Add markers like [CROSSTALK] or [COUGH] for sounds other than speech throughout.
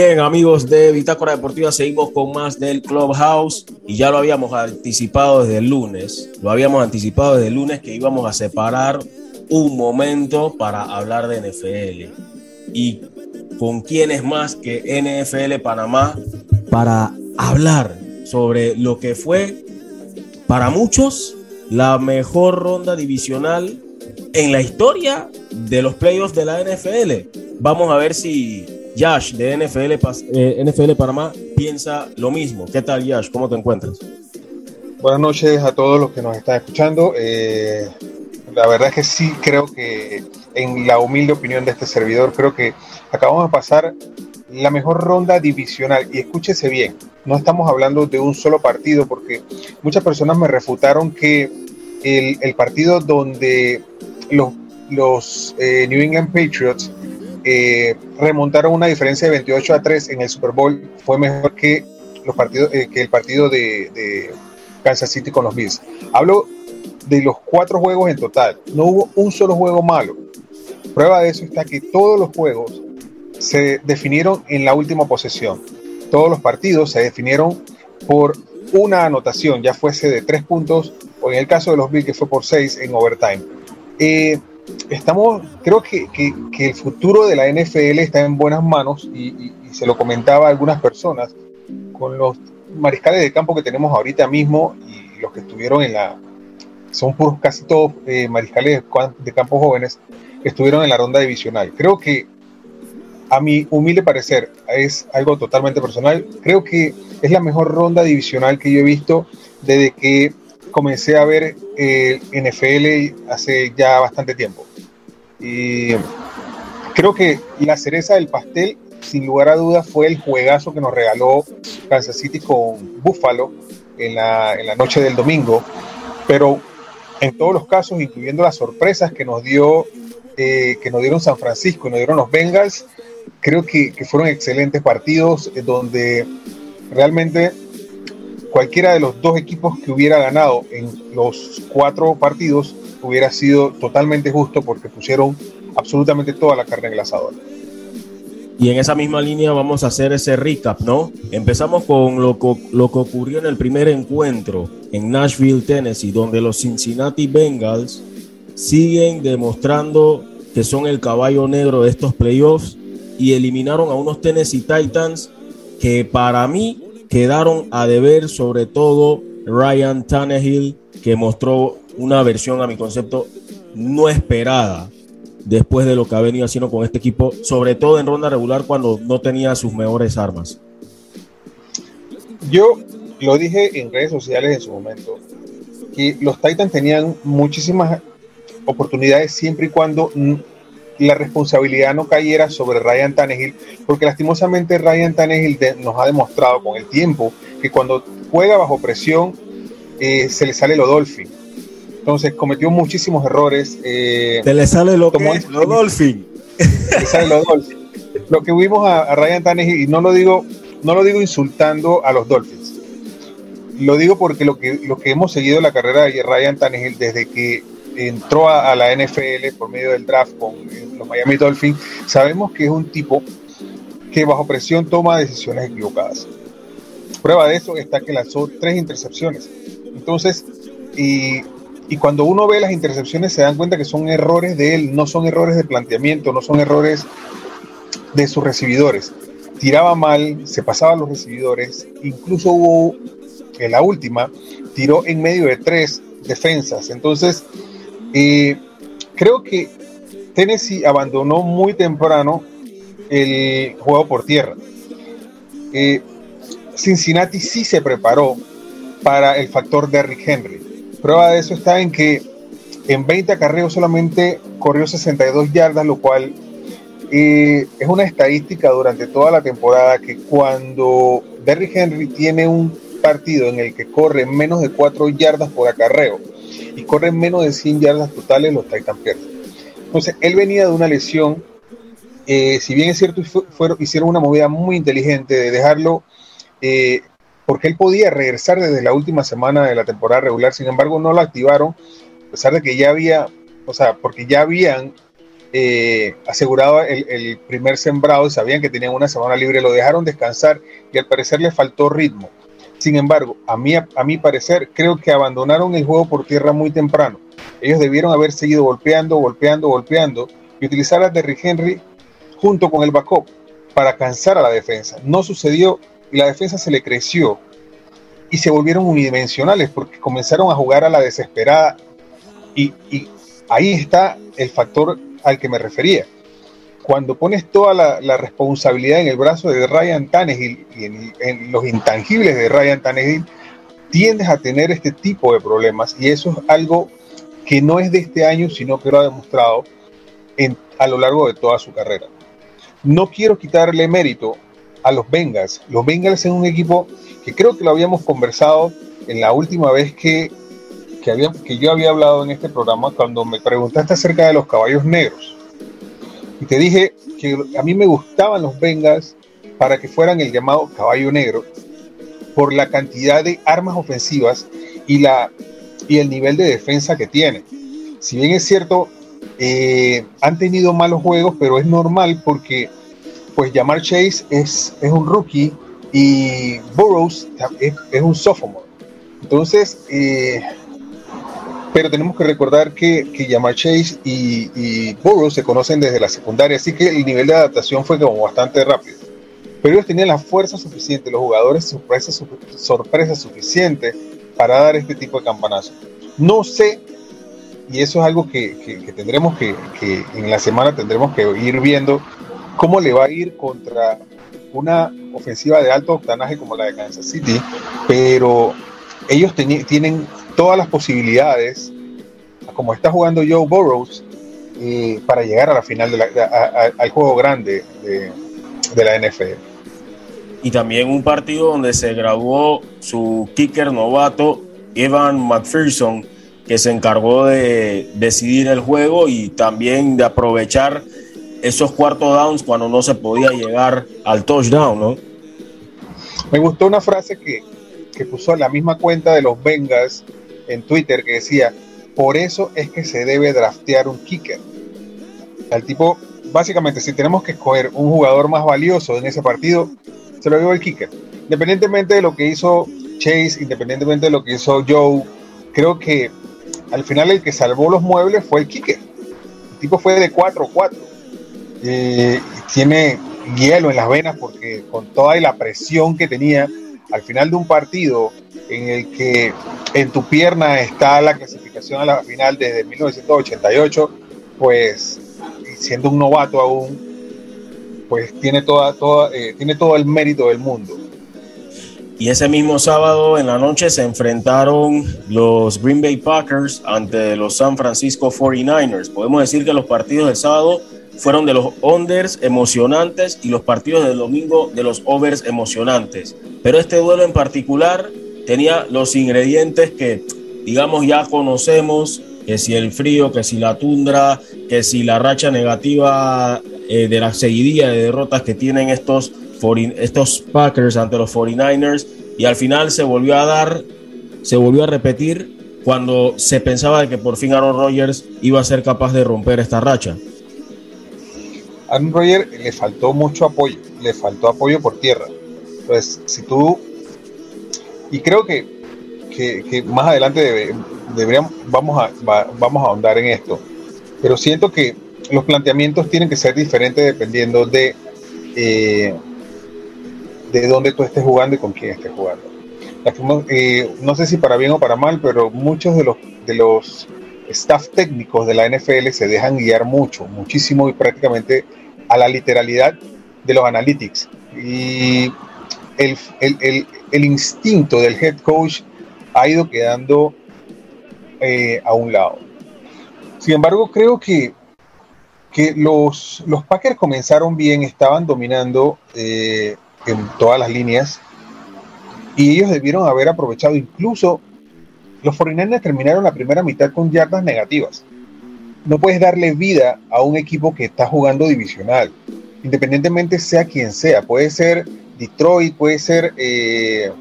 Bien, amigos de Bitácora Deportiva, seguimos con más del Clubhouse y ya lo habíamos anticipado desde el lunes. Lo habíamos anticipado desde el lunes que íbamos a separar un momento para hablar de NFL. ¿Y con quién es más que NFL Panamá para hablar sobre lo que fue para muchos la mejor ronda divisional en la historia de los playoffs de la NFL? Vamos a ver si Yash de NFL, eh, NFL Panamá piensa lo mismo. ¿Qué tal, Yash? ¿Cómo te encuentras? Buenas noches a todos los que nos están escuchando. Eh, la verdad es que sí creo que, en la humilde opinión de este servidor, creo que acabamos de pasar la mejor ronda divisional. Y escúchese bien, no estamos hablando de un solo partido, porque muchas personas me refutaron que el, partido donde los, los eh, New England Patriots eh, remontaron una diferencia de 28 a 3 en el Super Bowl fue mejor que, los partidos, eh, que el partido de, Kansas City con los Bills. Hablo de los cuatro juegos en total. No hubo un solo juego malo. Prueba de eso está que todos los juegos se definieron en la última posesión. Todos los partidos se definieron por una anotación, ya fuese de tres puntos o en el caso de los Bills que fue por seis en overtime. Eh, estamos, creo que, el futuro de la NFL está en buenas manos y, se lo comentaba a algunas personas con los mariscales de campo que tenemos ahorita mismo y los que estuvieron en la, son puros casi todos eh, mariscales de campo jóvenes que estuvieron en la ronda divisional. Creo que a mi humilde parecer es algo totalmente personal. Creo que es la mejor ronda divisional que yo he visto desde que comencé a ver el NFL hace ya bastante tiempo. Y creo que la cereza del pastel, sin lugar a dudas, fue el juegazo que nos regaló Kansas City con Buffalo en la, en la noche del domingo. Pero en todos los casos, incluyendo las sorpresas que nos dio, eh, que nos dieron San Francisco y nos dieron los Bengals, creo que, que fueron excelentes partidos eh, donde realmente cualquiera de los dos equipos que hubiera ganado en los cuatro partidos hubiera sido totalmente justo porque pusieron absolutamente toda la carne en el asador. Y en esa misma línea vamos a hacer ese recap, ¿no? Empezamos con lo, lo que ocurrió en el primer encuentro en Nashville, Tennessee, donde los Cincinnati Bengals siguen demostrando que son el caballo negro de estos playoffs y eliminaron a unos Tennessee Titans que para mí quedaron a deber sobre todo Ryan Tannehill, que mostró una versión a mi concepto no esperada después de lo que ha venido haciendo con este equipo, sobre todo en ronda regular cuando no tenía sus mejores armas. Yo lo dije en redes sociales en su momento, que los Titans tenían muchísimas oportunidades siempre y cuando la responsabilidad no cayera sobre Ryan Tannehill, porque lastimosamente Ryan Tannehill nos ha demostrado con el tiempo que cuando juega bajo presión eh, se le sale lo Dolphin. Entonces cometió muchísimos errores. Eh, se le sale lo, como lo Dolphin. Se sale lo Dolphin. Lo que vimos a, Ryan Tannehill, y no lo digo, no lo digo insultando a los Dolphins. Lo digo porque lo que, lo que hemos seguido la carrera de Ryan Tannehill desde que entró a, la NFL por medio del draft con los Miami Dolphins, sabemos que es un tipo que bajo presión toma decisiones equivocadas. Prueba de eso está que lanzó tres intercepciones. Entonces, y, y cuando uno ve las intercepciones se dan cuenta que son errores de él, no son errores de planteamiento, no son errores de sus recibidores. Tiraba mal, se pasaba a los recibidores, incluso hubo en la última, tiró en medio de tres defensas. Entonces, y creo que Tennessee abandonó muy temprano el juego por tierra. Eh, Cincinnati sí se preparó para el factor Derrick Henry. Prueba de eso está en que en 20 acarreos solamente corrió 62 yardas, lo cual eh, es una estadística durante toda la temporada que cuando Derrick Henry tiene un partido en el que corre menos de 4 yardas por acarreo, y corren menos de 100 yardas totales, los Titans pierden. Entonces, él venía de una lesión. Eh, si bien es cierto, hicieron una movida muy inteligente de dejarlo, eh, porque él podía regresar desde la última semana de la temporada regular, sin embargo, no lo activaron, a pesar de que ya había, o sea, porque ya habían eh, asegurado el, primer sembrado, sabían que tenían una semana libre, lo dejaron descansar y al parecer le faltó ritmo. Sin embargo, a mí, a, mi parecer, creo que abandonaron el juego por tierra muy temprano. Ellos debieron haber seguido golpeando, golpeando, golpeando y utilizar a Derrick Henry junto con el backup para cansar a la defensa. No sucedió y la defensa se le creció y se volvieron unidimensionales porque comenzaron a jugar a la desesperada y, ahí está el factor al que me refería. Cuando pones toda la, responsabilidad en el brazo de Ryan Tannehill y en, los intangibles de Ryan Tannehill, tiendes a tener este tipo de problemas y eso es algo que no es de este año, sino que lo ha demostrado a lo largo de toda su carrera. No quiero quitarle mérito a los Bengals. Los Bengals son un equipo que creo que lo habíamos conversado en la última vez que, que, que yo había hablado en este programa cuando me preguntaste acerca de los caballos negros. Y te dije que a mí me gustaban los Bengals para que fueran el llamado caballo negro por la cantidad de armas ofensivas y, la, y el nivel de defensa que tienen. Si bien es cierto, eh, han tenido malos juegos, pero es normal porque pues Jamar Chase es, es un rookie y Burroughs es, un sophomore. Entonces, eh, pero tenemos que recordar que, que Jamar Chase y, y, se conocen desde la secundaria, así que el nivel de adaptación fue como bastante rápido. Pero ellos tenían la fuerza suficiente, los jugadores sorpresa, sorpresa suficiente para dar este tipo de campanazos. No sé, y eso es algo que, que tendremos que, que en la semana tendremos que ir viendo cómo le va a ir contra una ofensiva de alto octanaje como la de Kansas City, pero ellos tienen todas las posibilidades, como está jugando Joe Burrows, eh, para llegar a la final de al juego grande de, de la NFL. Y también un partido donde se graduó su kicker novato, Evan McPherson, que se encargó de decidir el juego y también de aprovechar esos cuartos downs cuando no se podía llegar al touchdown, ¿no? Me gustó una frase que, que puso en la misma cuenta de los Bengals en Twitter que decía, por eso es que se debe draftear un kicker. El tipo, básicamente, si tenemos que escoger un jugador más valioso en ese partido, se lo dio el kicker. Independientemente de lo que hizo Chase, independientemente de lo que hizo Joe, creo que al final el que salvó los muebles fue el kicker. El tipo fue de 4-4 eh, tiene hielo en las venas porque con toda la presión que tenía al final de un partido en el que en tu pierna está la clasificación a la final desde 1988, pues siendo un novato aún, pues tiene, toda, toda, eh, tiene todo el mérito del mundo. Y ese mismo sábado en la noche se enfrentaron los Green Bay Packers ante los San Francisco 49ers. Podemos decir que los partidos del sábado fueron de los unders emocionantes y los partidos del domingo de los overs emocionantes. Pero este duelo en particular tenía los ingredientes que, digamos, ya conocemos, que si el frío, que si la tundra, que si la racha negativa eh, de la seguidilla de derrotas que tienen estos, Packers ante los 49ers, y al final se volvió a dar, se volvió a repetir cuando se pensaba que por fin Aaron Rodgers iba a ser capaz de romper esta racha. Aaron Rodgers le faltó mucho apoyo, le faltó apoyo por tierra. Entonces, si tú. Y creo que, que, más adelante deberíamos, vamos, a, vamos a ahondar en esto. Pero siento que los planteamientos tienen que ser diferentes dependiendo de, eh, de dónde tú estés jugando y con quién estés jugando. Eh, no sé si para bien o para mal, pero muchos de los, de los staff técnicos de la NFL se dejan guiar mucho, muchísimo y prácticamente a la literalidad de los analytics. Y el, instinto del head coach ha ido quedando eh, a un lado. Sin embargo, creo que, que los, los Packers comenzaron bien, estaban dominando eh, en todas las líneas y ellos debieron haber aprovechado incluso los 49 terminaron la primera mitad con yardas negativas. No puedes darle vida a un equipo que está jugando divisional, independientemente sea quien sea. Puede ser Detroit, puede ser eh,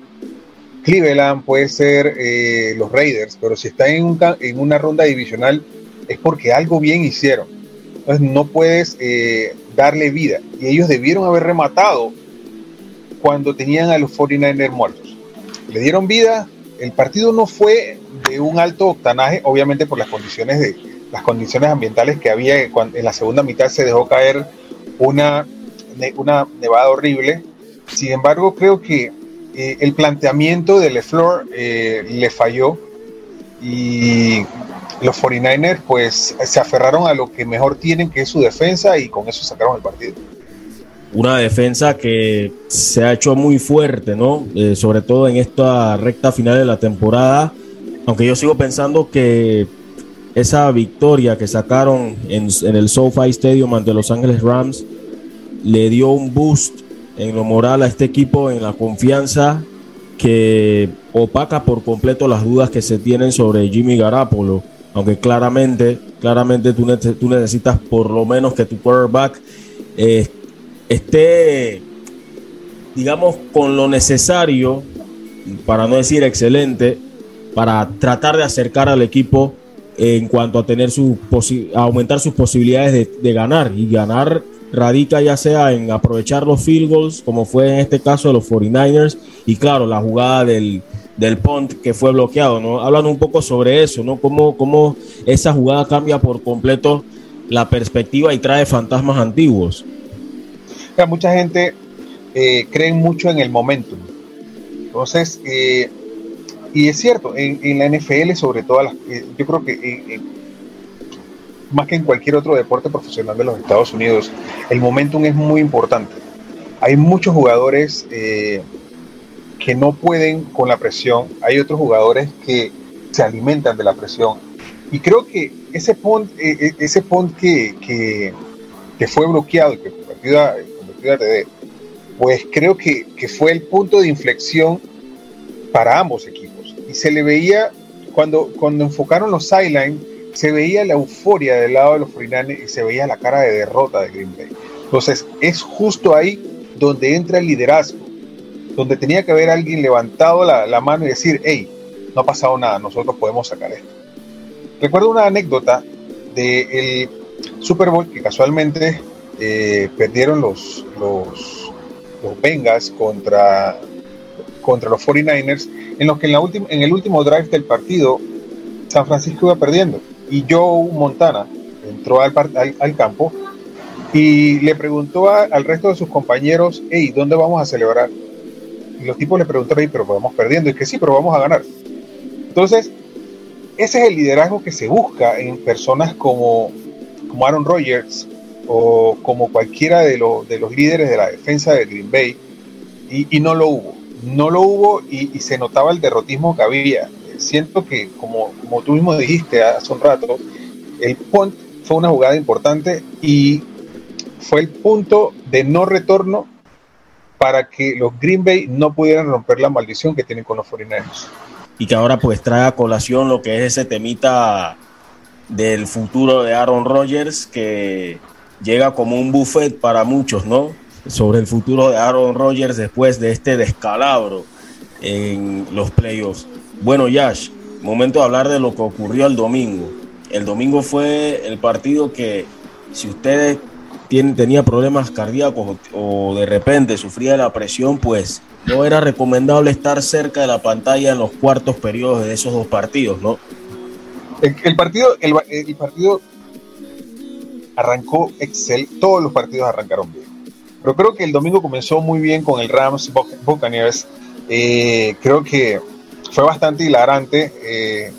Cleveland, puede ser eh, los Raiders, pero si está en, una ronda divisional es porque algo bien hicieron. Entonces no puedes eh, darle vida. Y ellos debieron haber rematado cuando tenían a los 49ers muertos. Le dieron vida. El partido no fue de un alto octanaje, obviamente por las condiciones de las condiciones ambientales que había en la segunda mitad se dejó caer una, una nevada horrible. Sin embargo, creo que eh, el planteamiento de LeFleur eh, le falló y los 49ers pues se aferraron a lo que mejor tienen, que es su defensa, y con eso sacaron el partido. Una defensa que se ha hecho muy fuerte, ¿no? Eh, sobre todo en esta recta final de la temporada. Aunque yo sigo pensando que esa victoria que sacaron en, en el SoFi Stadium ante Los Ángeles Rams le dio un boost en lo moral a este equipo, en la confianza que opaca por completo las dudas que se tienen sobre Jimmy Garapolo aunque claramente, claramente tú, necesitas por lo menos que tu quarterback eh, esté, digamos, con lo necesario, para no decir excelente, para tratar de acercar al equipo en cuanto a tener su aumentar sus posibilidades de, ganar y ganar radica ya sea en aprovechar los field goals como fue en este caso de los 49ers y claro la jugada del, del punt que fue bloqueado, ¿no? Hablan un poco sobre eso, ¿no? Cómo, cómo esa jugada cambia por completo la perspectiva y trae fantasmas antiguos. mucha gente eh, cree mucho en el momentum. Entonces, eh, y es cierto, en, la NFL, sobre todo, eh, yo creo que más que en cualquier otro deporte profesional de los Estados Unidos, el momentum es muy importante. Hay muchos jugadores que no pueden con la presión, hay otros jugadores que se alimentan de la presión. Y creo que ese punt, eh, eh, ese punt que, que, fue bloqueado y que convertido a, TD, pues creo que, que, fue el punto de inflexión para ambos equipos. Se le veía, cuando, cuando enfocaron los sidelines, se veía la euforia del lado de los 49 y se veía la cara de derrota de Green Bay. Entonces, es justo ahí donde entra el liderazgo donde tenía que haber alguien levantado la, mano y decir, hey, no ha pasado nada, nosotros podemos sacar esto. Recuerdo una anécdota del Super Bowl que casualmente eh, perdieron los, los, los Bengals contra, contra los 49ers, en los que en, la en el último drive del partido San Francisco iba perdiendo y Joe Montana entró al, campo y le preguntó al resto de sus compañeros, hey, ¿dónde vamos a celebrar? Y los tipos le preguntaron, pero vamos perdiendo. Y que sí, pero vamos a ganar. Entonces, ese es el liderazgo que se busca en personas como, como Aaron Rodgers o como cualquiera de, de los líderes de la defensa de Green Bay. Y, no lo hubo. No lo hubo y, se notaba el derrotismo que había. Siento que, como, como tú mismo dijiste hace un rato, el punt fue una jugada importante y fue el punto de no retorno para que los Green Bay no pudieran romper la maldición que tienen con los 49 Y que ahora pues trae a colación lo que es ese temita del futuro de Aaron Rodgers que llega como un buffet para muchos, ¿no? Sobre el futuro de Aaron Rodgers después de este descalabro en los playoffs. Bueno, Yash, momento de hablar de lo que ocurrió el domingo. El domingo fue el partido que, si ustedes tenía problemas cardíacos o, de repente sufría la presión, pues no era recomendable estar cerca de la pantalla en los cuartos periodos de esos dos partidos, ¿no? El, partido, el, partido arrancó Excel, todos los partidos arrancaron bien. Pero creo que el domingo comenzó muy bien con el Rams Buccaneers. Eh, creo que fue bastante hilarante eh,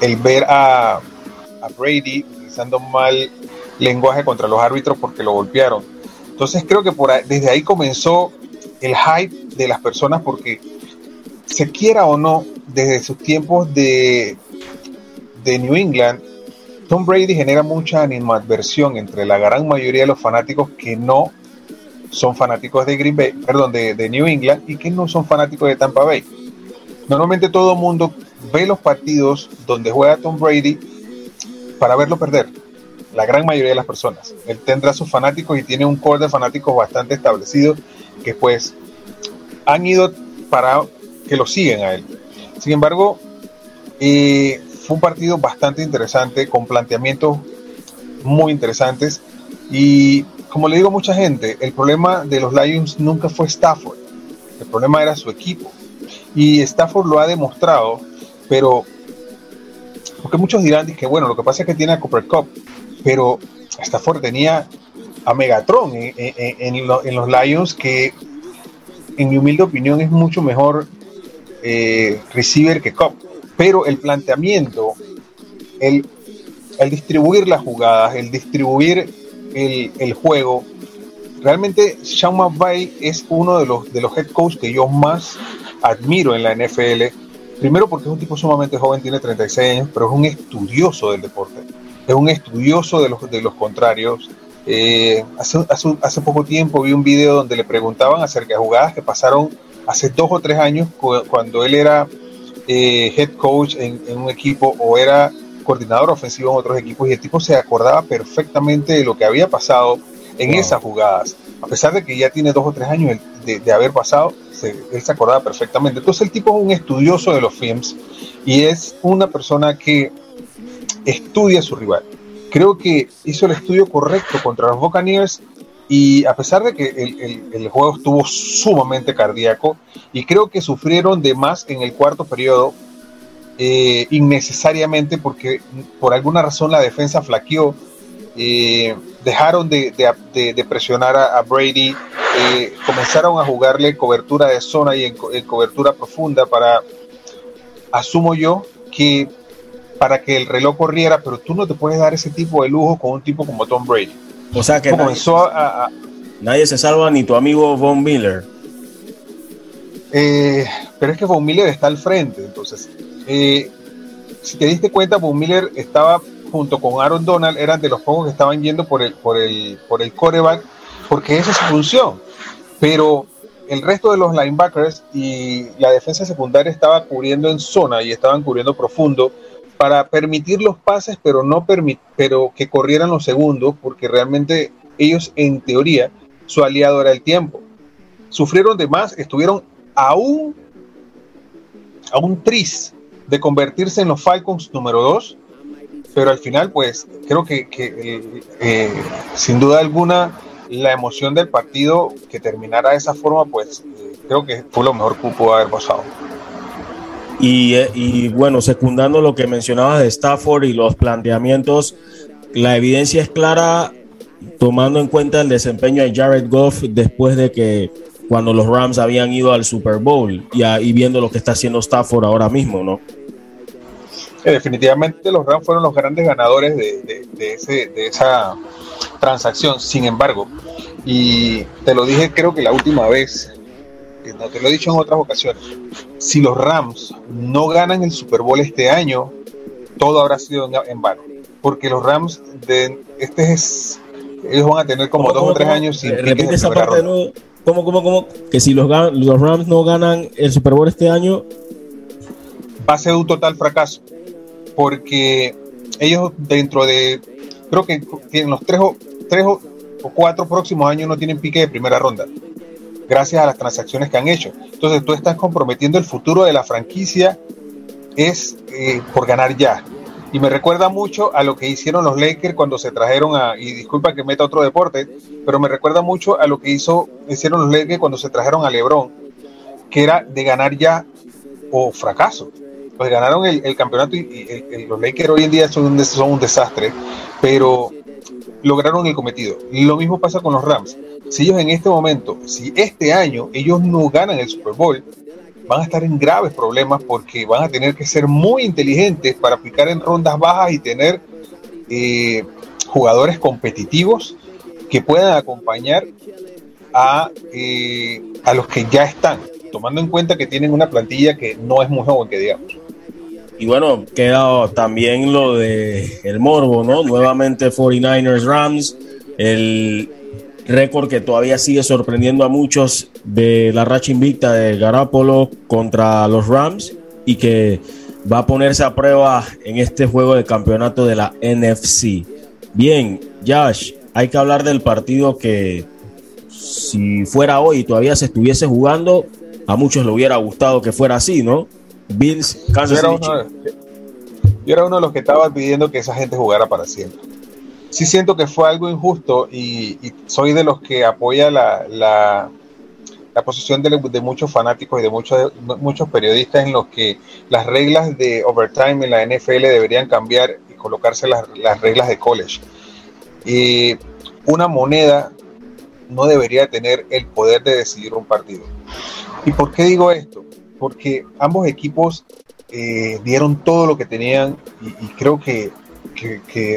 el ver a, Brady utilizando mal lenguaje contra los árbitros porque lo golpearon. Entonces creo que por desde ahí comenzó el hype de las personas porque se quiera o no, desde sus tiempos de, de New England, Tom Brady genera mucha animadversión entre la gran mayoría de los fanáticos que no son fanáticos de Green Bay, perdón, de, New England y que no son fanáticos de Tampa Bay. Normalmente todo el mundo ve los partidos donde juega Tom Brady para verlo perder la gran mayoría de las personas. Él tendrá sus fanáticos y tiene un core de fanáticos bastante establecido que pues han ido para que lo siguen a él. Sin embargo, eh, fue un partido bastante interesante con planteamientos muy interesantes. Y como le digo a mucha gente, el problema de los Lions nunca fue Stafford, el problema era su equipo. Y Stafford lo ha demostrado, pero porque muchos dirán que bueno, lo que pasa es que tiene a Cooper Cup, pero Stafford tenía a Megatron en, los Lions, que en mi humilde opinión es mucho mejor eh, receiver que Cup. Pero el planteamiento, el, el distribuir las jugadas, el distribuir el, juego, realmente Sean McVay es uno de los, de los head coach que yo más admiro en la NFL. Primero porque es un tipo sumamente joven, tiene 36 años, pero es un estudioso del deporte. Es un estudioso de los, de los contrarios. Eh, hace, hace, poco tiempo vi un video donde le preguntaban acerca de jugadas que pasaron hace dos o tres años cuando él era eh, head coach en, un equipo o era coordinador ofensivo en otros equipos y el tipo se acordaba perfectamente de lo que había pasado en esas jugadas. A pesar de que ya tiene dos o tres años de, haber pasado, él se acordaba perfectamente. Entonces el tipo es un estudioso de los films y es una persona que estudia a su rival. Creo que hizo el estudio correcto contra los Buccaneers y a pesar de que el, el, juego estuvo sumamente cardíaco y creo que sufrieron de más en el cuarto periodo, eh, innecesariamente porque por alguna razón la defensa flaqueó, eh, dejaron de, presionar a, Brady, eh, comenzaron a jugarle cobertura de zona y en, cobertura profunda para, asumo yo, que para que el reloj corriera, pero tú no te puedes dar ese tipo de lujo con un tipo como Tom Brady. O sea que comenzó a, nadie se salva ni tu amigo Von Miller. pero es que Von Miller está al frente, entonces eh, si te diste cuenta, Bob Miller estaba junto con Aaron Donald, eran de los pocos que estaban yendo por el, por el, por el coreback, porque esa es su función. Pero el resto de los linebackers y la defensa secundaria estaba cubriendo en zona y estaban cubriendo profundo para permitir los pases, pero no pero que corrieran los segundos, porque realmente ellos, en teoría, su aliado era el tiempo. Sufrieron de más, estuvieron aún a un tris de convertirse en los Falcons número 2, pero al final, pues creo que, eh, eh, sin duda alguna la emoción del partido que terminara de esa forma, pues eh, creo que fue lo mejor que pudo haber pasado. Y, y, bueno, secundando lo que mencionabas de Stafford y los planteamientos, la evidencia es clara tomando en cuenta el desempeño de Jared Goff después de que cuando los Rams habían ido al Super Bowl y, viendo lo que está haciendo Stafford ahora mismo, ¿no? definitivamente los Rams fueron los grandes ganadores de, esa transacción. Sin embargo, y te lo dije creo que la última vez, no te lo he dicho en otras ocasiones, si los Rams no ganan el Super Bowl este año, todo habrá sido en, vano. Porque los Rams de este es ellos van a tener como dos o tres años sin Repite esa parte ¿Cómo, cómo, cómo? Que si los, los Rams no ganan el Super Bowl este año. Va a ser un total fracaso. Porque ellos dentro de. Creo que tienen los tres o, tres o, cuatro próximos años no tienen pique de primera ronda. Gracias a las transacciones que han hecho. Entonces tú estás comprometiendo el futuro de la franquicia. Es eh, por ganar ya. Y me recuerda mucho a lo que hicieron los Lakers cuando se trajeron a, y disculpa que meta otro deporte, pero me recuerda mucho a lo que hizo, hicieron los Lakers cuando se trajeron a LeBron, que era de ganar ya o fracaso. Pues ganaron el, campeonato y, los Lakers hoy en día son un, desastre, pero lograron el cometido. Lo mismo pasa con los Rams. Si ellos en este momento, si este año ellos no ganan el Super Bowl, van a estar en graves problemas porque van a tener que ser muy inteligentes para aplicar en rondas bajas y tener eh, jugadores competitivos que puedan acompañar a, eh, a los que ya están, tomando en cuenta que tienen una plantilla que no es muy joven, que digamos. Y bueno, queda también lo de el morbo, ¿no? Nuevamente 49ers Rams, el récord que todavía sigue sorprendiendo a muchos de la racha invicta de Garapolo contra los Rams y que va a ponerse a prueba en este juego de campeonato de la NFC. Bien, Josh, hay que hablar del partido que si fuera hoy y todavía se estuviese jugando, a muchos le hubiera gustado que fuera así, ¿no? Bills, Kansas City. Yo era uno de los que estaba pidiendo que esa gente jugara para siempre sí siento que fue algo injusto y, soy de los que apoya la, la, posición de, muchos fanáticos y de muchos, muchos periodistas en los que las reglas de overtime en la NFL deberían cambiar y colocarse las, las reglas de college. Y una moneda no debería tener el poder de decidir un partido. ¿Y por qué digo esto? Porque ambos equipos eh, dieron todo lo que tenían y, creo que,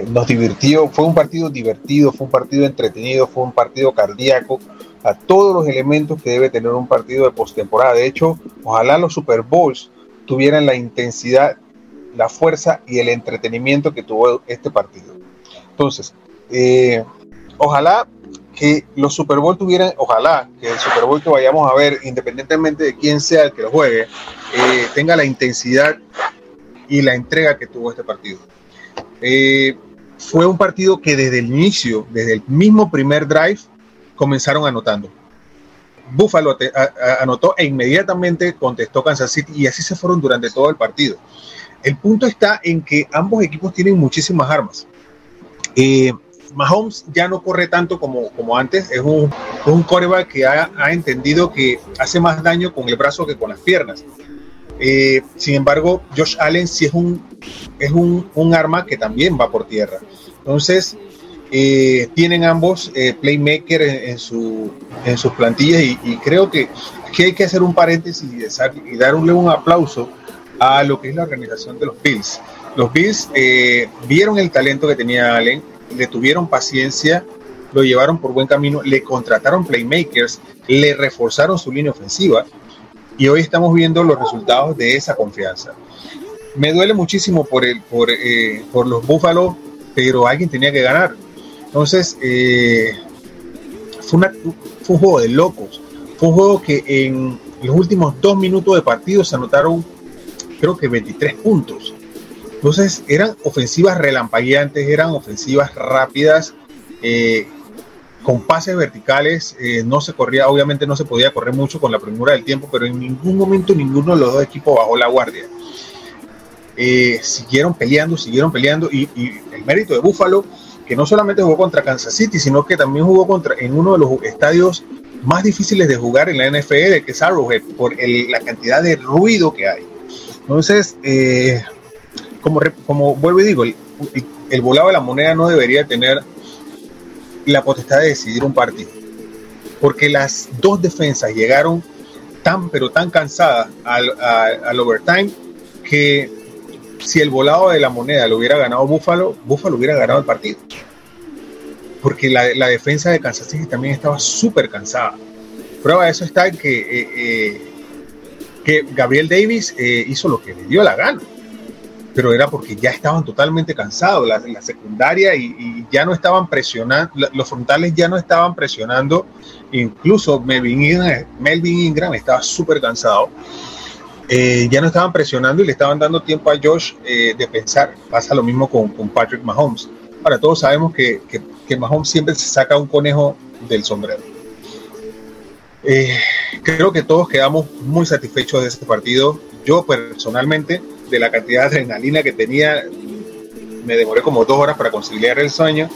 nos divirtió. Fue un partido divertido, fue un partido entretenido, fue un partido cardíaco, a todos los elementos que debe tener un partido de postemporada. De hecho, ojalá los Super Bowls tuvieran la intensidad, la fuerza y el entretenimiento que tuvo este partido. Entonces, eh, ojalá que los Super Bowl tuvieran, ojalá que el Super Bowl que vayamos a ver, independientemente de quién sea el que lo juegue, eh, tenga la intensidad y la entrega que tuvo este partido. Eh, fue un partido que desde el inicio, desde el mismo primer drive, comenzaron anotando. Buffalo anotó e inmediatamente contestó Kansas City y así se fueron durante todo el partido. El punto está en que ambos equipos tienen muchísimas armas. Eh, Mahomes ya no corre tanto como, como antes, es un, un coreback que ha, ha, entendido que hace más daño con el brazo que con las piernas. Eh, sin embargo, Josh Allen sí es un, es un, un arma que también va por tierra. Entonces, eh, tienen ambos eh, playmakers en, su, en sus plantillas y, creo que aquí hay que hacer un paréntesis y, darle un aplauso a lo que es la organización de los Bills. Los Bills vieron el talento que tenía Allen, le tuvieron paciencia, lo llevaron por buen camino, le contrataron playmakers, le reforzaron su línea ofensiva y hoy estamos viendo los resultados de esa confianza. Me duele muchísimo por, el, por, eh, por los Búfalos, pero alguien tenía que ganar. Entonces, eh, fue, un juego de locos. Fue un juego que en los últimos dos minutos de partido se anotaron, creo que 23 puntos. Entonces eran ofensivas relampagueantes, eran ofensivas rápidas, eh, con pases verticales, eh, no se corría, obviamente no se podía correr mucho con la premura del tiempo, pero en ningún momento ninguno de los dos equipos bajó la guardia. Eh, siguieron peleando, siguieron peleando y, el mérito de Buffalo, que no solamente jugó contra Kansas City, sino que también jugó contra en uno de los estadios más difíciles de jugar en la NFL, que es Arrowhead, por la cantidad de ruido que hay. Entonces, eh, como, como vuelvo y digo, el, volado de la moneda no debería tener la potestad de decidir un partido. Porque las dos defensas llegaron tan, pero tan cansadas al, overtime que si el volado de la moneda lo hubiera ganado Buffalo, Buffalo hubiera ganado el partido. Porque la, defensa de Kansas City también estaba súper cansada. Prueba de eso está que, eh, eh, que Gabriel Davis eh, hizo lo que le dio la gana pero era porque ya estaban totalmente cansados, la, la secundaria, y, ya no estaban presionando, los frontales ya no estaban presionando, incluso Melvin Ingram, Melvin Ingram estaba súper cansado, eh, ya no estaban presionando y le estaban dando tiempo a Josh eh, de pensar, pasa lo mismo con, con, Patrick Mahomes. Ahora todos sabemos que, que, que, Mahomes siempre se saca un conejo del sombrero. Eh, creo que todos quedamos muy satisfechos de este partido. Yo personalmente de la cantidad de adrenalina que tenía, me demoré como dos horas para conciliar el sueño.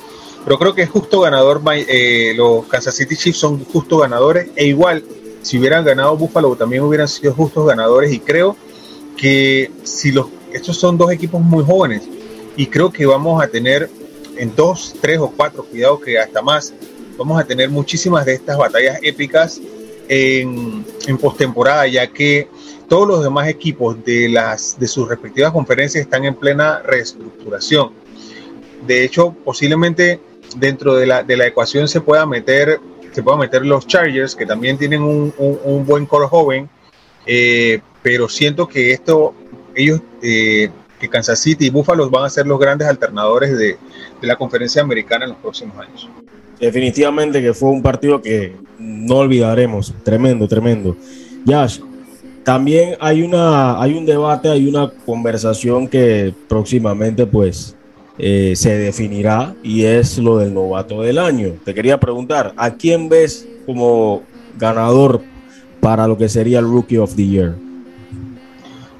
Pero creo que es justo ganador, eh, los Kansas City Chiefs son justos ganadores e igual, si hubieran ganado Buffalo también hubieran sido justos ganadores y creo que si los, estos son dos equipos muy jóvenes y creo que vamos a tener en dos, tres o cuatro, cuidado que hasta más, vamos a tener muchísimas de estas batallas épicas en, en postemporada, ya que todos los demás equipos de, las, de sus respectivas conferencias están en plena reestructuración. De hecho, posiblemente dentro de la, de la ecuación se pueda meter se puedan meter los Chargers, que también tienen un, un, buen core joven, eh, pero siento que esto, ellos, eh, que Kansas City y Buffalo van a ser los grandes alternadores de, de la conferencia americana en los próximos años. Definitivamente que fue un partido que no olvidaremos, tremendo, tremendo. Yash, también hay, una, hay un debate, hay una conversación que próximamente pues eh, se definirá y es lo del novato del año. Te quería preguntar, ¿a quién ves como ganador para lo que sería el Rookie of the Year?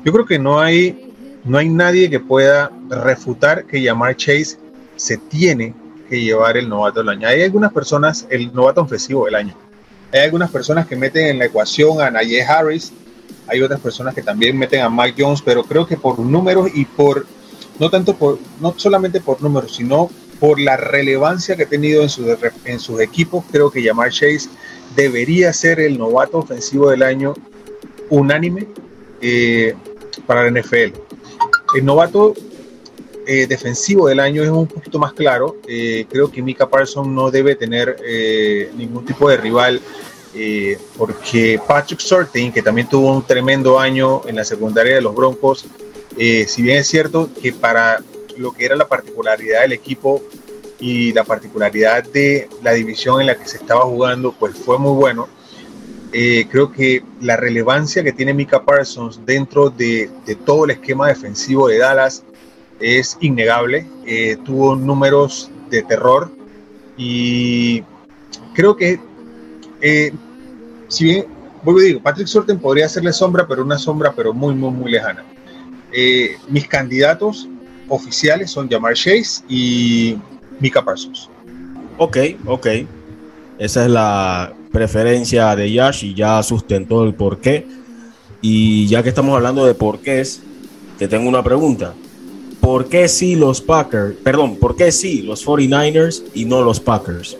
Yo creo que no hay, no hay nadie que pueda refutar que Yamar Chase se tiene que llevar el novato del año. Hay algunas personas, el novato ofensivo del año. Hay algunas personas que meten en la ecuación a Najee Harris, hay otras personas que también meten a Mike Jones, pero creo que por números y por, no tanto por, no solamente por números, sino por la relevancia que ha tenido en, sus, en sus equipos, creo que Jamar Chase debería ser el novato ofensivo del año unánime eh, para la NFL. El novato eh, defensivo del año es un poquito más claro. Eh, creo que Mika Parsons no debe tener ningún tipo de rival porque Patrick Sorting, que también tuvo un tremendo año en la secundaria de los Broncos, si bien es cierto que para lo que era la particularidad del equipo y la particularidad de la división en la que se estaba jugando, pues fue muy bueno eh, creo que la relevancia que tiene Mika Parsons dentro de, todo el esquema defensivo de Dallas es innegable. Eh, tuvo números de terror y creo que, eh, si bien, vuelvo a digo, Patrick Sorten podría hacerle sombra, pero una sombra, pero muy, muy, muy lejana. mis candidatos oficiales son Jamar Chase y Mika Parsons. Ok, ok. Esa es la preferencia de Yash y ya sustentó el porqué. Y ya que estamos hablando de porqués, te tengo una pregunta. ¿Por qué sí los Packers, perdón, por qué sí los 49ers y no los Packers?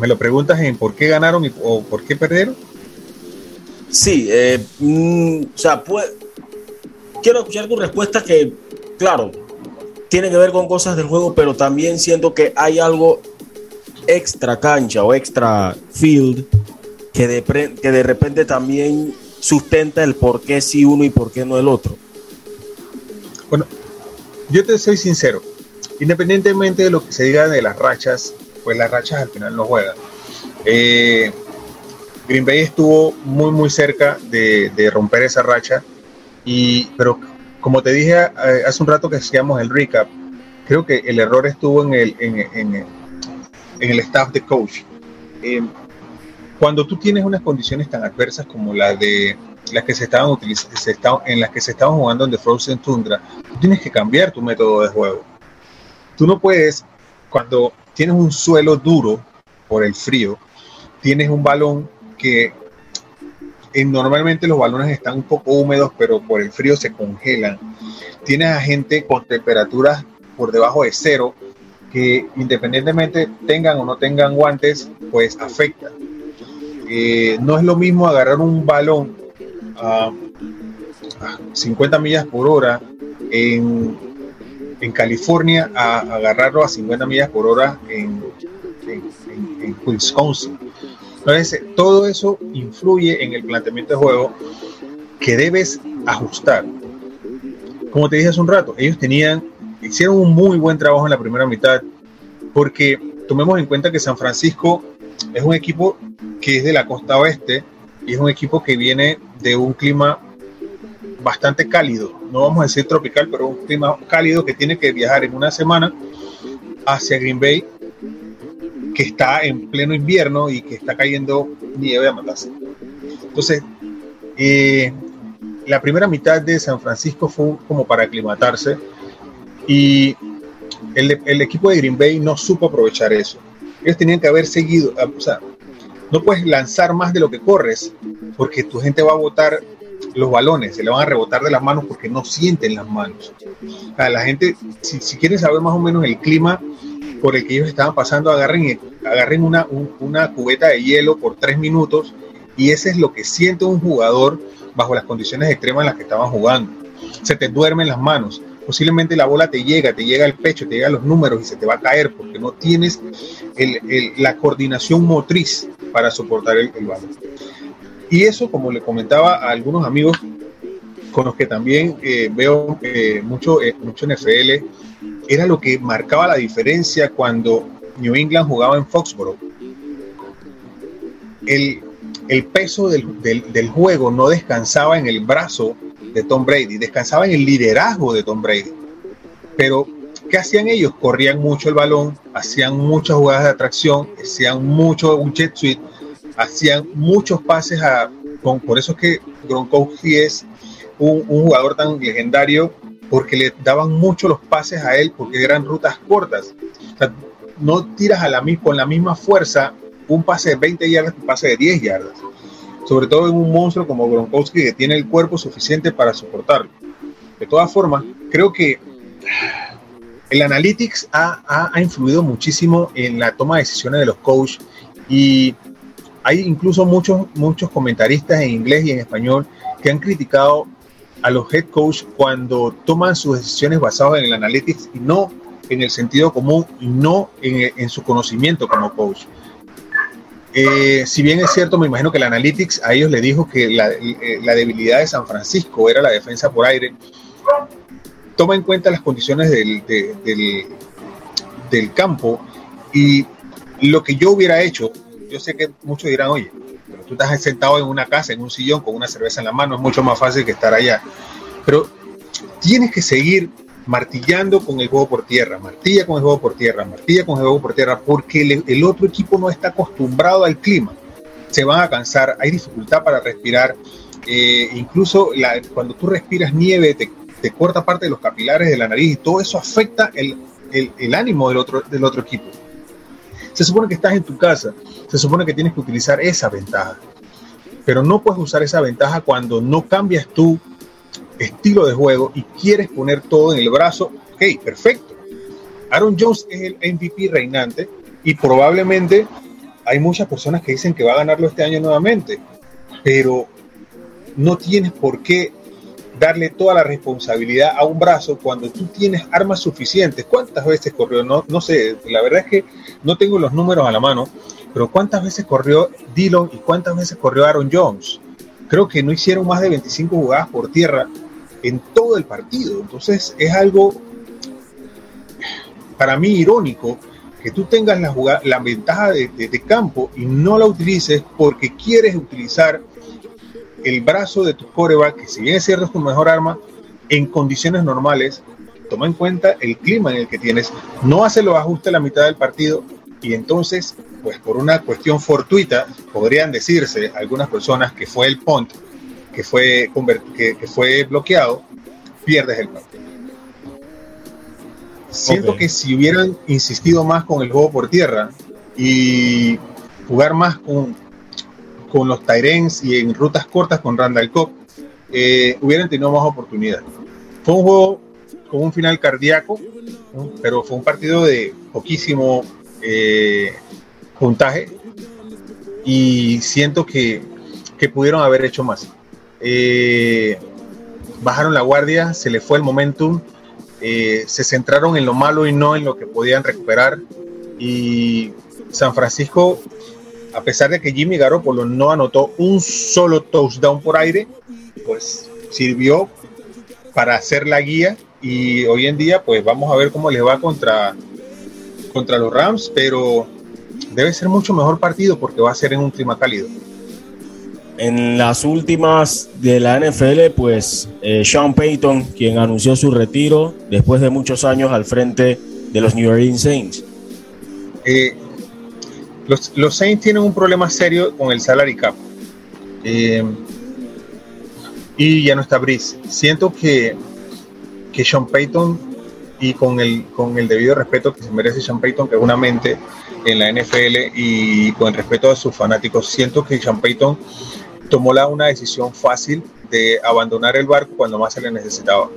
¿Me lo preguntas en por qué ganaron o por qué perdieron? Sí, eh, mm, o sea, pues, quiero escuchar tu respuesta que, claro, tiene que ver con cosas del juego, pero también siento que hay algo extra cancha o extra field que de, que de repente también sustenta el por qué sí uno y por qué no el otro. Bueno, yo te soy sincero, independientemente de lo que se diga de las rachas, pues las rachas al final no juegan. Eh, Green Bay estuvo muy muy cerca de, romper esa racha, y, pero como te dije eh, hace un rato que hacíamos el recap, creo que el error estuvo en el, en el staff de coach. Eh, cuando tú tienes unas condiciones tan adversas como las de las que se estaban utilizando, en las que se estaban jugando en The Frozen Tundra, tú tienes que cambiar tu método de juego. Tú no puedes, cuando tienes un suelo duro por el frío, tienes un balón que normalmente los balones están un poco húmedos, pero por el frío se congelan. Tienes a gente con temperaturas por debajo de cero que independientemente tengan o no tengan guantes, pues afecta. Eh, no es lo mismo agarrar un balón a, 50 millas por hora en, en, California a agarrarlo a 50 millas por hora en, en, Wisconsin. Entonces, todo eso influye en el planteamiento de juego que debes ajustar. Como te dije hace un rato, ellos tenían hicieron un muy buen trabajo en la primera mitad, porque tomemos en cuenta que San Francisco es un equipo que es de la costa oeste y es un equipo que viene de un clima bastante cálido, no vamos a decir tropical, pero un clima cálido que tiene que viajar en una semana hacia Green Bay, que está en pleno invierno y que está cayendo nieve a matarse. Entonces, eh, la primera mitad de San Francisco fue como para aclimatarse y el, equipo de Green Bay no supo aprovechar eso. Ellos tenían que haber seguido, o sea, no puedes lanzar más de lo que corres, porque tu gente va a botar los balones, se le van a rebotar de las manos porque no sienten las manos. la gente, si, si, quieren saber más o menos el clima por el que ellos estaban pasando, agarren, agarren una, una cubeta de hielo por tres minutos y ese es lo que siente un jugador bajo las condiciones extremas en las que estaban jugando. Se te duermen las manos posiblemente la bola te llega, te llega al pecho, te llega a los números y se te va a caer porque no tienes la coordinación motriz para soportar el, balón. Y eso, como le comentaba a algunos amigos con los que también eh, veo eh, mucho, eh, mucho NFL, era lo que marcaba la diferencia cuando New England jugaba en Foxborough. El, peso del, del, juego no descansaba en el brazo de Tom Brady, descansaba en el liderazgo de Tom Brady. Pero, ¿qué hacían ellos? Corrían mucho el balón, hacían muchas jugadas de atracción, hacían mucho un jet suite, hacían muchos pases a... por eso es que Gronkowski es un, jugador tan legendario porque le daban mucho los pases a él porque eran rutas cortas. no tiras a la, con la misma fuerza un pase de 20 yardas que un pase de 10 yardas. Sobre todo en un monstruo como Gronkowski que tiene el cuerpo suficiente para soportarlo. De todas formas, creo que el analytics ha, influido muchísimo en la toma de decisiones de los coaches y hay incluso muchos, muchos comentaristas en inglés y en español que han criticado a los head coach cuando toman sus decisiones basadas en el analytics y no en el sentido común y no en, en su conocimiento como coach. Eh, si bien es cierto, me imagino que el Analytics a ellos le dijo que la, eh, la, debilidad de San Francisco era la defensa por aire, toma en cuenta las condiciones del, del, del campo y lo que yo hubiera hecho, yo sé que muchos dirán, oye, pero tú estás sentado en una casa, en un sillón, con una cerveza en la mano, es mucho más fácil que estar allá. Pero tienes que seguir martillando con el juego por tierra, martilla con el juego por tierra, martilla con el juego por tierra, porque el, otro equipo no está acostumbrado al clima. Se van a cansar, hay dificultad para respirar. Eh, incluso cuando tú respiras nieve, te, corta parte de los capilares de la nariz y todo eso afecta el, el, el ánimo del otro, del otro equipo. Se supone que estás en tu casa, se supone que tienes que utilizar esa ventaja, pero no puedes usar esa ventaja cuando no cambias tu estilo de juego y quieres poner todo en el brazo. Ok, perfecto. Aaron Jones es el MVP reinante y probablemente hay muchas personas que dicen que va a ganarlo este año nuevamente, pero no tienes por qué darle toda la responsabilidad a un brazo cuando tú tienes armas suficientes. ¿Cuántas veces corrió? No, no sé, la verdad es que no tengo los números a la mano, pero ¿cuántas veces corrió Dillon y cuántas veces corrió Aaron Jones? Creo que no hicieron más de 25 jugadas por tierra en todo el partido. Entonces es algo para mí irónico que tú tengas la, jugada, la ventaja de, de, de, campo y no la utilices porque quieres utilizar el brazo de tu coreback, que si bien es cierto es tu mejor arma, en condiciones normales, toma en cuenta el clima en el que tienes, no hace los ajustes a la mitad del partido y entonces, pues por una cuestión fortuita, podrían decirse algunas personas que fue el punt que fue, que, que fue bloqueado, pierdes el partido. Siento okay. que si hubieran insistido más con el juego por tierra y jugar más con, con los Tyrens y en rutas cortas con Randall Cobb, eh, hubieran tenido más oportunidad. Fue un juego con un final cardíaco, ¿no? pero fue un partido de poquísimo eh, puntaje y siento que, que pudieron haber hecho más eh, bajaron la guardia, se le fue el momentum, eh, se centraron en lo malo y no en lo que podían recuperar. Y San Francisco, a pesar de que Jimmy Garoppolo no anotó un solo touchdown por aire, pues sirvió para hacer la guía y hoy en día pues vamos a ver cómo les va contra, contra los Rams, pero debe ser mucho mejor partido porque va a ser en un clima cálido en las últimas de la NFL, pues eh, Sean Payton, quien anunció su retiro después de muchos años al frente de los New Orleans Saints. Eh, los, los, Saints tienen un problema serio con el salary cap. Eh, y ya no está Brice. Siento que, que Sean Payton, y con el, con el debido respeto que se merece Sean Payton, que una mente en la NFL, y con el respeto a sus fanáticos, siento que Sean Payton tomó la, una decisión fácil de abandonar el barco cuando más se le necesitaba.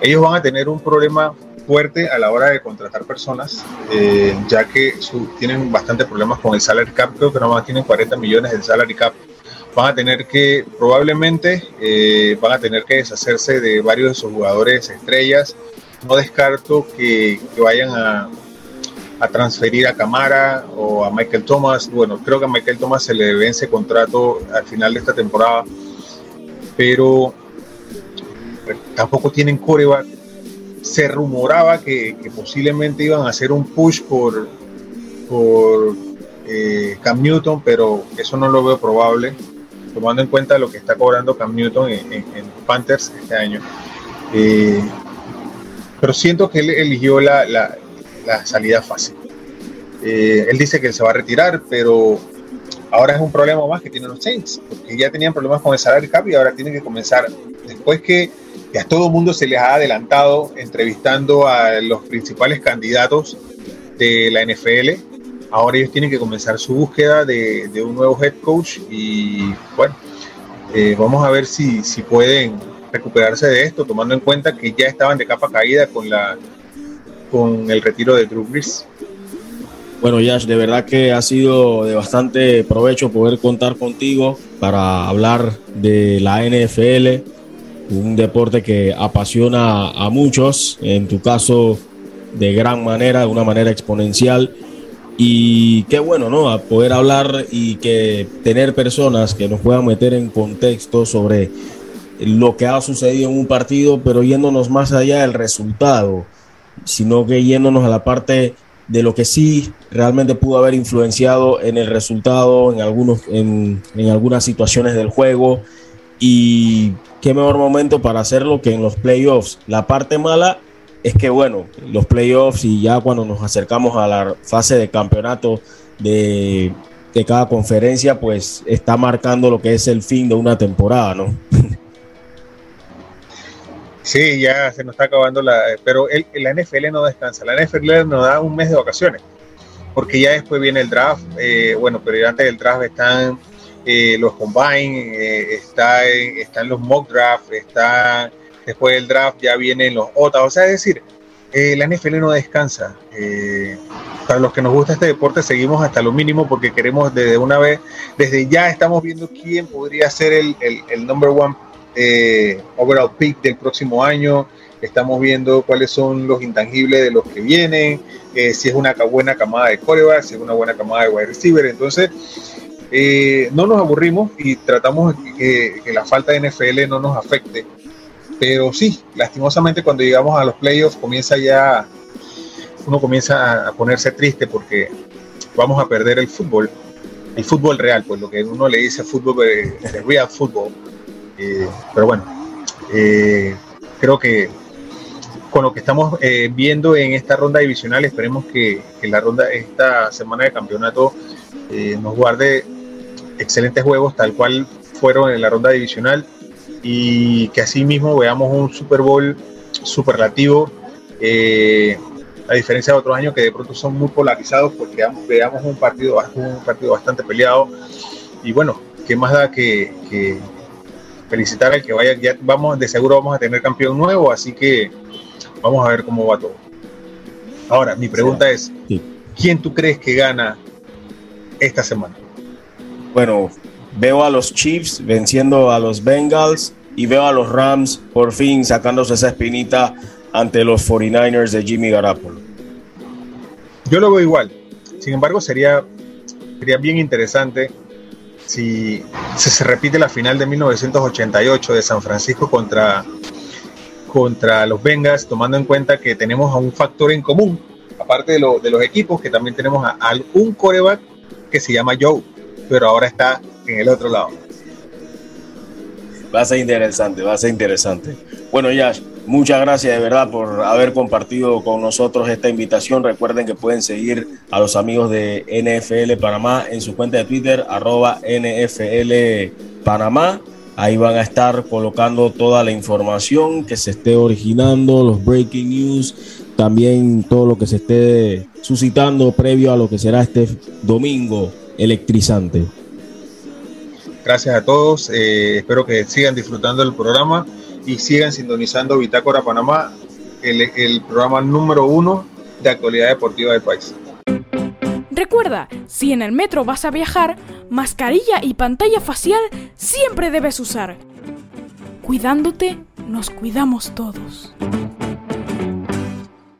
Ellos van a tener un problema fuerte a la hora de contratar personas, eh, ya que tienen bastante problemas con el salary cap, creo que nomás tienen 40 millones de salary cap. Van a tener que, probablemente, eh, van a tener que deshacerse de varios de sus jugadores estrellas. No descarto que, que vayan a, a transferir a Camara o a Michael Thomas. Bueno, creo que a Michael Thomas se le vence contrato al final de esta temporada, pero tampoco tienen coreback. Se rumoraba que, posiblemente iban a hacer un push por, eh, Cam Newton, pero eso no lo veo probable, tomando en cuenta lo que está cobrando Cam Newton en, en, Panthers este año. Eh, pero siento que él eligió la, la, la salida fácil. Eh, él dice que se va a retirar, pero ahora es un problema más que tienen los Saints, porque ya tenían problemas con el salario cap y ahora tienen que comenzar, después que a todo el mundo se les ha adelantado entrevistando a los principales candidatos de la NFL. Ahora ellos tienen que comenzar su búsqueda de, un nuevo head coach y bueno, eh, vamos a ver si, si pueden recuperarse de esto, tomando en cuenta que ya estaban de capa caída con, la, con el retiro de Drew Brees. Bueno, Yash, de verdad que ha sido de bastante provecho poder contar contigo para hablar de la NFL, un deporte que apasiona a muchos, en tu caso de gran manera, de una manera exponencial. Y qué bueno, ¿no? A poder hablar y que tener personas que nos puedan meter en contexto sobre lo que ha sucedido en un partido, pero yéndonos más allá del resultado, sino que yéndonos a la parte de lo que sí realmente pudo haber influenciado en el resultado, en, algunos, en, en algunas situaciones del juego. Y qué mejor momento para hacerlo que en los playoffs. La parte mala es que, bueno, los playoffs y ya cuando nos acercamos a la fase de campeonato de, de cada conferencia, pues está marcando lo que es el fin de una temporada, ¿no? [LAUGHS] Sí, ya se nos está acabando la. Pero el, la NFL no descansa. La NFL nos da un mes de vacaciones. Porque ya después viene el draft. Eh, bueno, pero antes del draft están eh, los combine, eh, está, están los mock draft, está después del draft ya vienen los OTA. O sea, es decir, la NFL no descansa. para los que nos gusta este deporte, seguimos hasta lo mínimo porque queremos desde una vez, desde ya estamos viendo quién podría ser el, el, el number one eh, overall pick del próximo año. Estamos viendo cuáles son los intangibles de los que vienen, eh, si es una buena camada de coreback, si es una buena camada de wide receiver. Entonces, eh, no nos aburrimos y tratamos que, que, la falta de NFL no nos afecte. Pero sí, lastimosamente cuando llegamos a los playoffs comienza ya, uno comienza a ponerse triste porque vamos a perder el fútbol, el fútbol real, pues lo que uno le dice fútbol, el real fútbol eh, pero bueno, eh, creo que con lo que estamos eh, viendo en esta ronda divisional, esperemos que, la ronda, esta semana de campeonato nos guarde excelentes juegos tal cual fueron en la ronda divisional y que así mismo veamos un Super Bowl superlativo, a diferencia de otros años que de pronto son muy polarizados porque veamos un partido, un partido bastante peleado y bueno, ¿qué más da que, que felicitar al que vaya, ya vamos, de seguro vamos a tener campeón nuevo, así que vamos a ver cómo va todo. Ahora, mi pregunta es, ¿quién tú crees que gana esta semana? Bueno, veo a los Chiefs venciendo a los Bengals y veo a los Rams por fin sacándose esa espinita ante los 49ers de Jimmy Garoppolo. Yo lo veo igual. Sin embargo, sería, sería bien interesante si, se repite la final de 1988 de San Francisco contra, contra los Bengals, tomando en cuenta que tenemos a un factor en común, aparte de, de los equipos, que también tenemos a, a, un coreback que se llama Joe, pero ahora está en el otro lado. Va a ser interesante, va a ser interesante. Bueno, Yash, Muchas gracias de verdad por haber compartido con nosotros esta invitación. Recuerden que pueden seguir a los amigos de NFL Panamá en su cuenta de Twitter, arroba NFL Panamá. Ahí van a estar colocando toda la información que se esté originando, los breaking news, también todo lo que se esté suscitando previo a lo que será este domingo electrizante. Gracias a todos, eh, espero que sigan disfrutando del programa y sigan sintonizando Bitácora Panamá, el, programa número uno de actualidad deportiva del país. Recuerda, si en el metro vas a viajar, mascarilla y pantalla facial siempre debes usar. Cuidándote, nos cuidamos todos.